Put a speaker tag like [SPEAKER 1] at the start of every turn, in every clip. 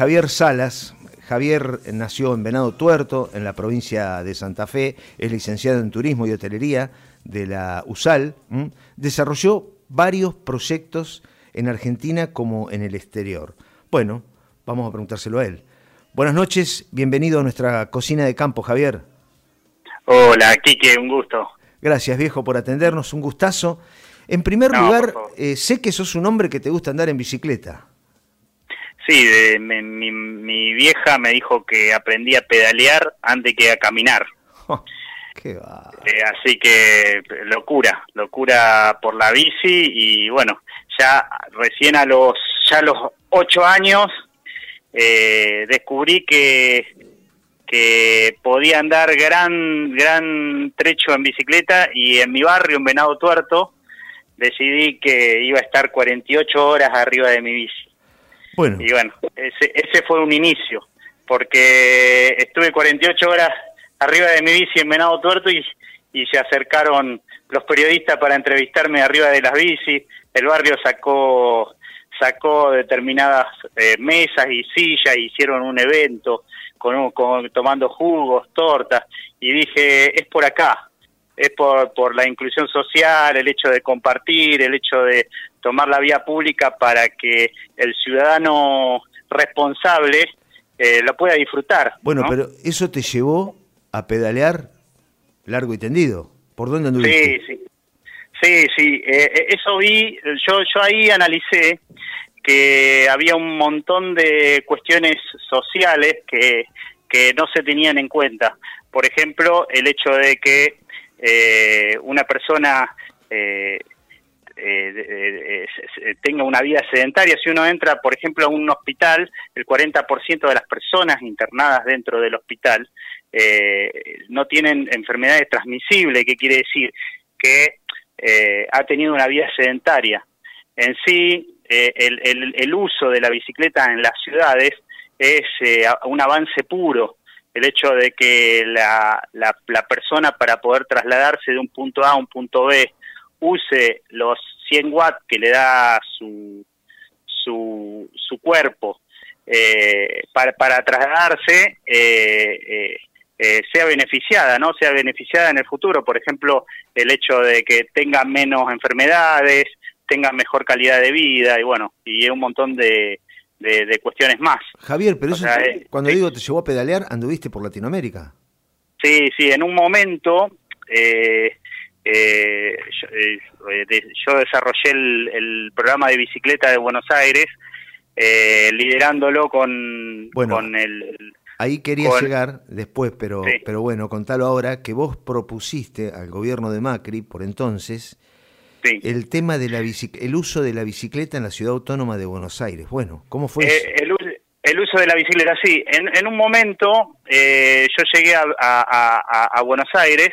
[SPEAKER 1] Javier Salas. Javier nació en Venado Tuerto, en la provincia de Santa Fe, es licenciado en Turismo y Hotelería de la USAL. Desarrolló varios proyectos en Argentina como en el exterior. Bueno, vamos a preguntárselo a él. Buenas noches, bienvenido a nuestra cocina de campo, Javier.
[SPEAKER 2] Hola, Quique, un gusto.
[SPEAKER 1] Gracias, viejo, por atendernos, un gustazo. En primer lugar, eh, sé que sos un hombre que te gusta andar en bicicleta.
[SPEAKER 2] Sí, mi, vieja me dijo que aprendí a pedalear antes que a caminar. qué va. Eh, así que locura, locura por la bici y bueno, ya recién a los ya a los ocho años eh, descubrí que que podía andar gran gran trecho en bicicleta y en mi barrio en Venado Tuerto decidí que iba a estar 48 horas arriba de mi bici. Y bueno, ese, ese fue un inicio, porque estuve 48 horas arriba de mi bici en Venado Tuerto y, y se acercaron los periodistas para entrevistarme arriba de las bicis. El barrio sacó sacó determinadas eh, mesas y sillas, hicieron un evento con, con, tomando jugos, tortas, y dije, es por acá, es por, por la inclusión social, el hecho de compartir, el hecho de tomar la vía pública para que el ciudadano responsable eh, lo pueda disfrutar.
[SPEAKER 1] Bueno, pero eso te llevó a pedalear largo y tendido. ¿Por dónde anduviste?
[SPEAKER 2] Sí, sí. Sí, sí, eh, eh, eso vi, yo, yo ahí analicé que había un montón de cuestiones sociales que, que no se tenían en cuenta. Por ejemplo, el hecho de que eh, una persona eh, eh, tenga una vida sedentaria. Si uno entra, por ejemplo, a un hospital, el 40% de las personas internadas dentro del hospital no tienen enfermedades transmisibles, que quiere decir que ha tenido una vida sedentaria. En sí, el, el, uso de la bicicleta en las ciudades es un avance puro el hecho de que la, la, persona para poder trasladarse de un punto A a un punto B use los 100 watts que le da su, su, su cuerpo eh, para, para trasladarse, eh, eh, sea beneficiada, ¿no? Sea beneficiada en el futuro. Por ejemplo, el hecho de que tenga menos enfermedades, tenga mejor calidad de vida y bueno, y un montón de, de, cuestiones más.
[SPEAKER 1] Javier, pero eso, eh, cuando digo te llevó a pedalear, anduviste por Latinoamérica.
[SPEAKER 2] Sí, sí, en un momento eh, eh, yo, desarrollé el, programa de bicicleta de Buenos Aires, liderándolo con, con el...
[SPEAKER 1] Ahí quería llegar después, pero, pero bueno, contalo ahora, que vos propusiste al gobierno de Macri, por entonces, el tema de la el uso de la bicicleta en la ciudad autónoma de Buenos Aires. Bueno, ¿cómo fue
[SPEAKER 2] eh, El, uso de la bicicleta, sí. En, un momento eh, yo llegué a, Buenos Aires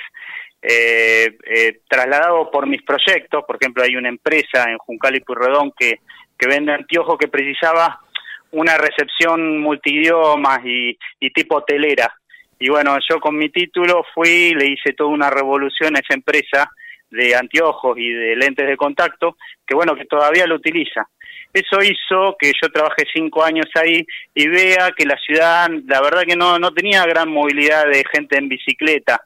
[SPEAKER 2] eh, trasladado por mis proyectos. Por ejemplo, hay una empresa en Juncal y Purredón que, que vende anteojos que precisaba una recepción multidiomas y, y tipo hotelera. Y bueno, yo con mi título fui, le hice toda una revolución a esa empresa de anteojos y de lentes de contacto, que bueno, que todavía lo utiliza. Eso hizo que yo trabajé cinco años ahí y vea que la ciudad, la verdad que no, no tenía gran movilidad de gente en bicicleta.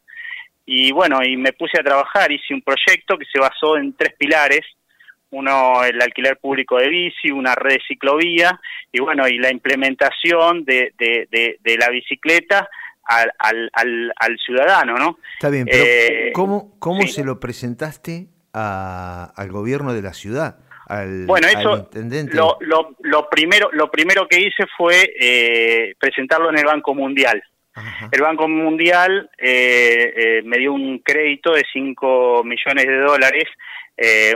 [SPEAKER 2] Y bueno, y me puse a trabajar, hice un proyecto que se basó en tres pilares, uno el alquiler público de bici, una red de ciclovía y bueno, y la implementación de, de, de la bicicleta al, al, al, ciudadano, ¿no?
[SPEAKER 1] Está bien, pero eh, ¿cómo, cómo se lo presentaste a, al gobierno de la ciudad? Al,
[SPEAKER 2] bueno, eso Lo, lo, lo, primero, lo primero que hice fue eh, presentarlo en el Banco Mundial. El Banco Mundial eh, me dio un crédito de 5 millones de dólares,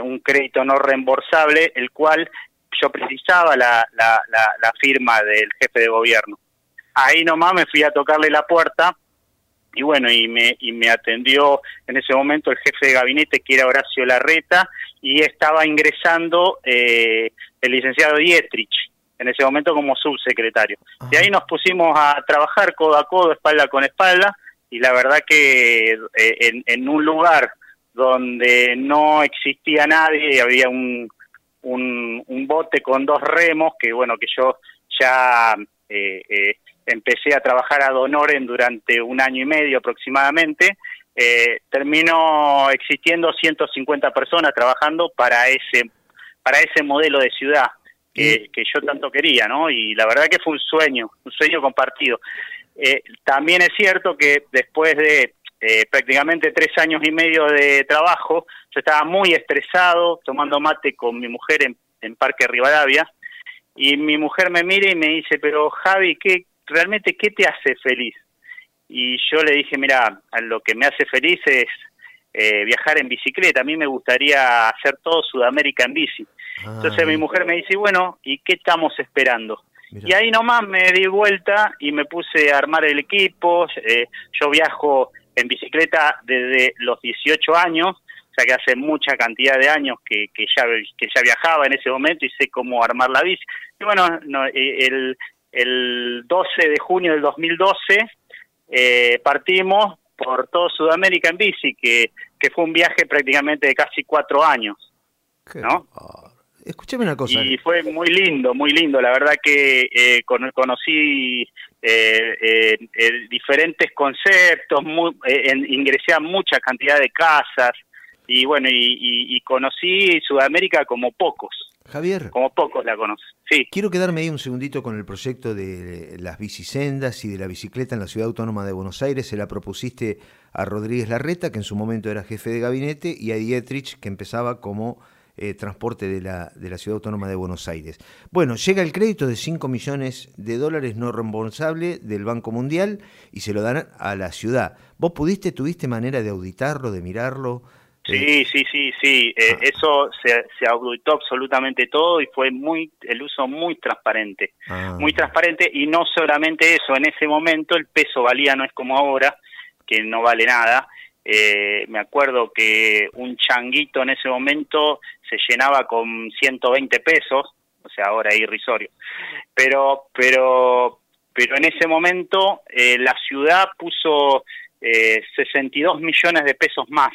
[SPEAKER 2] un crédito no reembolsable, el cual yo precisaba la, la, la firma del jefe de gobierno. Ahí nomás me fui a tocarle la puerta y bueno, y me, y me atendió en ese momento el jefe de gabinete que era Horacio Larreta y estaba ingresando eh, el licenciado Dietrich en ese momento como subsecretario. Y ahí nos pusimos a trabajar codo a codo, espalda con espalda y la verdad que eh, en, en un lugar donde no existía nadie, había un, un, un bote con dos remos que bueno, que yo ya empecé a trabajar a Donoren durante un año y medio aproximadamente, terminó existiendo 150 personas trabajando para ese, para ese modelo de ciudad que, que, yo tanto quería, ¿no? Y la verdad que fue un sueño, un sueño compartido. también es cierto que después de eh, prácticamente tres años y medio de trabajo, yo estaba muy estresado, tomando mate con mi mujer en, Parque Rivadavia, y mi mujer me mira y me dice, pero Javi, ¿qué, realmente qué te hace feliz? Y yo le dije, mira, lo que me hace feliz es eh, viajar en bicicleta, a mí me gustaría hacer todo Sudamérica en bici. Ah, Entonces mi mujer me dice, bueno, ¿y qué estamos esperando? Y ahí nomás me di vuelta y me puse a armar el equipo, eh, yo viajo en bicicleta desde los 18 años, o sea que hace mucha cantidad de años que, que, ya, que ya viajaba en ese momento y sé cómo armar la bici. Y bueno, eh, el, el 12 de junio del 2012 eh, partimos por todo Sudamérica en bici, que, que fue un viaje prácticamente de casi cuatro años. ¿no?
[SPEAKER 1] Escúchame una cosa.
[SPEAKER 2] Y fue muy lindo, muy lindo. La verdad que eh, conocí eh, eh, diferentes conceptos, ingresé a mucha cantidad de casas y bueno, y, conocí Sudamérica como pocos.
[SPEAKER 1] Javier.
[SPEAKER 2] Como pocos la conocen. Sí.
[SPEAKER 1] Quiero quedarme ahí un segundito con el proyecto de las bicisendas y de la bicicleta en la Ciudad Autónoma de Buenos Aires. Se la propusiste a Rodríguez Larreta, que en su momento era jefe de gabinete, y a Dietrich, que empezaba como eh, transporte de la, de la Ciudad Autónoma de Buenos Aires. Bueno, llega el crédito de 5 millones de dólares no reembolsable del Banco Mundial y se lo dan a la ciudad. ¿Vos pudiste, tuviste manera de auditarlo, de mirarlo?
[SPEAKER 2] Sí, eh, sí, sí, sí. Eh, ah. Eso se, se, auditó absolutamente todo y fue muy el uso muy transparente, ah. muy transparente y no solamente eso. En ese momento el peso valía no es como ahora que no vale nada. Eh, me acuerdo que un changuito en ese momento se llenaba con 120 pesos, o sea, ahora es irrisorio. Pero, pero, pero en ese momento eh, la ciudad puso eh, 62 millones de pesos más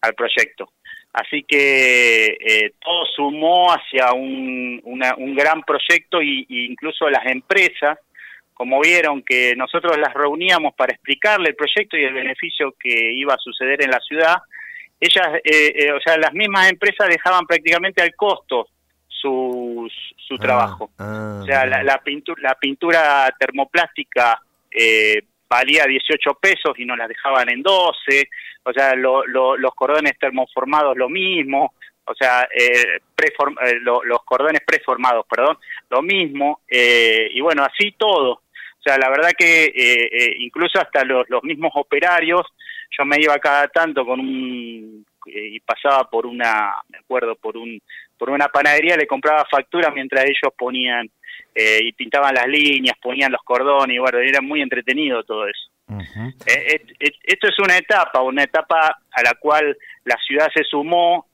[SPEAKER 2] al proyecto. Así que eh, todo sumó hacia un, un gran proyecto y incluso las empresas como vieron que nosotros las reuníamos para explicarle el proyecto y el beneficio que iba a suceder en la ciudad, ellas, eh, eh, o sea, las mismas empresas dejaban prácticamente al costo su, su ah, trabajo. Ah, o sea, la, pintura, la pintura termoplástica eh, valía 18 pesos y nos las dejaban en 12, o sea, los cordones termoformados lo mismo, o sea, los cordones preformados, perdón, lo mismo, y bueno, así todo. Sea, la verdad que eh, eh, incluso hasta los, los mismos operarios, yo me iba cada tanto con un eh, y pasaba por una, me acuerdo, por un por una panadería, le compraba factura mientras ellos ponían y pintaban las líneas, ponían los cordones, y bueno, era muy entretenido todo eso. esto es una etapa, una etapa a la cual la ciudad se sumó,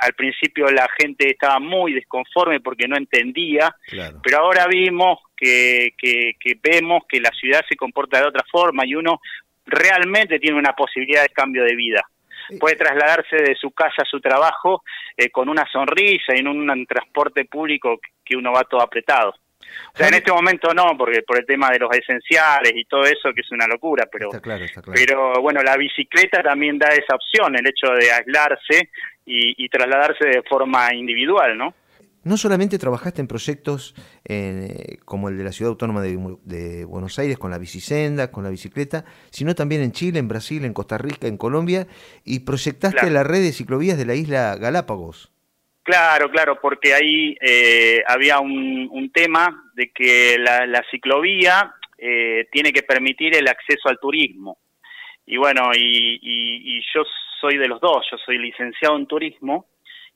[SPEAKER 2] al principio la gente estaba muy desconforme porque no entendía, pero ahora vimos que, que, vemos que la ciudad se comporta de otra forma y uno realmente tiene una posibilidad de cambio de vida. Puede trasladarse de su casa a su trabajo eh, con una sonrisa y en un, transporte público que uno va todo apretado. O sea, en este momento no, porque por el tema de los esenciales y todo eso, que es una locura, pero, pero bueno, la bicicleta también da esa opción, el hecho de aislarse y, y trasladarse de forma individual, ¿no?
[SPEAKER 1] No solamente trabajaste en proyectos eh, como el de la Ciudad Autónoma de, Buenos Aires con la bicisenda, con la bicicleta, sino también en Chile, en Brasil, en Costa Rica, en Colombia, y proyectaste la red de ciclovías de la isla Galápagos.
[SPEAKER 2] Claro, claro, porque ahí eh, había un, tema de que la, ciclovía eh, tiene que permitir el acceso al turismo. Y bueno, y yo soy de los dos, yo soy licenciado en turismo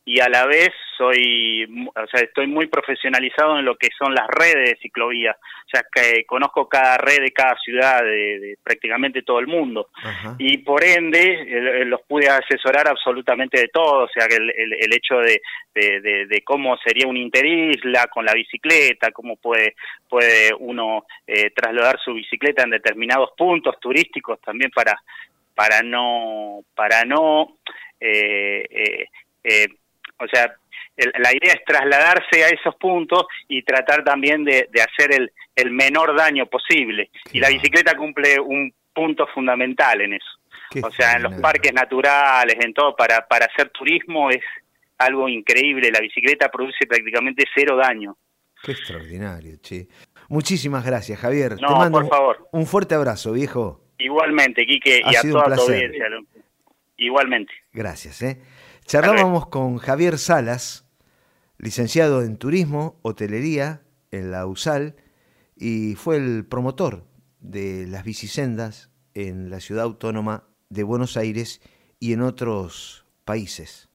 [SPEAKER 2] y a la vez soy, o sea, estoy muy profesionalizado en lo que son las redes de ciclovía, o sea, que conozco cada red de cada ciudad de, prácticamente todo el mundo. Y por ende los pude asesorar absolutamente de todo, o sea, que el, hecho de, de, cómo sería un interisla con la bicicleta, cómo puede puede uno eh, trasladar su bicicleta en determinados puntos turísticos también para para no para no eh, eh, eh o sea, la idea es trasladarse a esos puntos y tratar también de, hacer el, el, menor daño posible. Y la bicicleta cumple un punto fundamental en eso. o sea, en los parques naturales, en todo, para, para hacer turismo es algo increíble. La bicicleta produce prácticamente cero daño.
[SPEAKER 1] Qué extraordinario, che. Muchísimas gracias, Javier.
[SPEAKER 2] No, Te mando por favor.
[SPEAKER 1] Un fuerte abrazo, viejo.
[SPEAKER 2] Igualmente, Quique, y a toda tu audiencia. Igualmente.
[SPEAKER 1] Gracias, ¿eh? Charlábamos con Javier Salas, licenciado en Turismo, Hotelería, en la USAL, y fue el promotor de las bicisendas en la ciudad autónoma de Buenos Aires y en otros países.